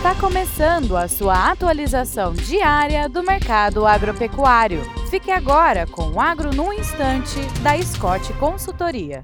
Está começando a sua atualização diária do mercado agropecuário. Fique agora com o Agro no Instante, da Scott Consultoria.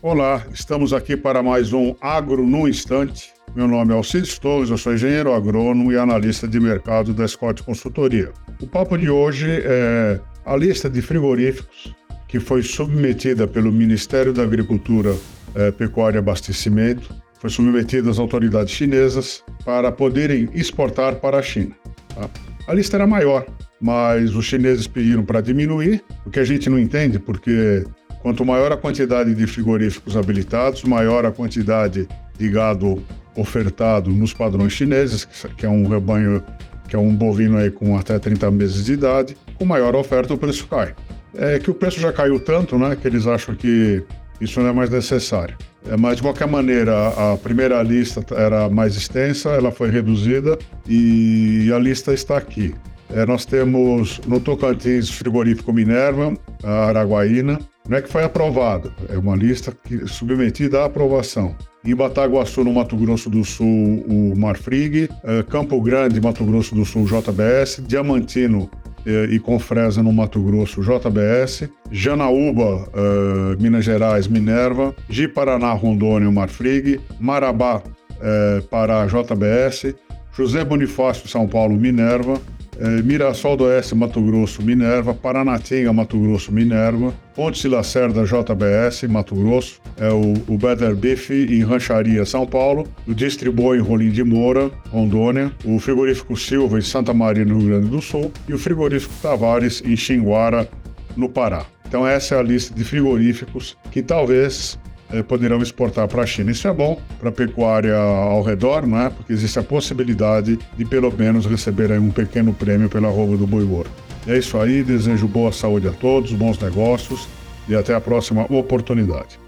Olá, estamos aqui para mais um Agro no Instante. Meu nome é Alcides Torres, eu sou engenheiro agrônomo e analista de mercado da Scott Consultoria. O papo de hoje é a lista de frigoríficos que foi submetida pelo Ministério da Agricultura, eh, Pecuária e Abastecimento, foi submetida às autoridades chinesas para poderem exportar para a China. Tá? A lista era maior, mas os chineses pediram para diminuir, o que a gente não entende, porque quanto maior a quantidade de frigoríficos habilitados, maior a quantidade de gado ofertado nos padrões chineses, que é um rebanho, que é um bovino aí com até 30 meses de idade, com maior oferta o preço cai é que o preço já caiu tanto, né, que eles acham que isso não é mais necessário. É, mas, de qualquer maneira, a primeira lista era mais extensa, ela foi reduzida e a lista está aqui. É, nós temos no Tocantins frigorífico Minerva, a Araguaína, não é que foi aprovado, é uma lista que, submetida à aprovação. Em Bataguaçu, no Mato Grosso do Sul, o Marfrig, é, Campo Grande, Mato Grosso do Sul, JBS, Diamantino, e Confresa no Mato Grosso, JBS, Janaúba, uh, Minas Gerais, Minerva, Ji Paraná, Rondônia, Marfrig, Marabá, uh, Pará, JBS, José Bonifácio, São Paulo, Minerva, é, Mirassol do Oeste, Mato Grosso, Minerva, Paranatinga, Mato Grosso, Minerva, Ponte Lacerda, JBS, Mato Grosso, é o, o Better Beef em Rancharia, São Paulo, o Distriboi em Rolim de Moura, Rondônia, o Frigorífico Silva em Santa Maria, no Rio Grande do Sul, e o Frigorífico Tavares em Xinguara, no Pará. Então essa é a lista de frigoríficos que talvez poderão exportar para a China. Isso é bom para a pecuária ao redor, né? porque existe a possibilidade de pelo menos receber um pequeno prêmio pela roupa do boi gordo. É isso aí, desejo boa saúde a todos, bons negócios e até a próxima oportunidade.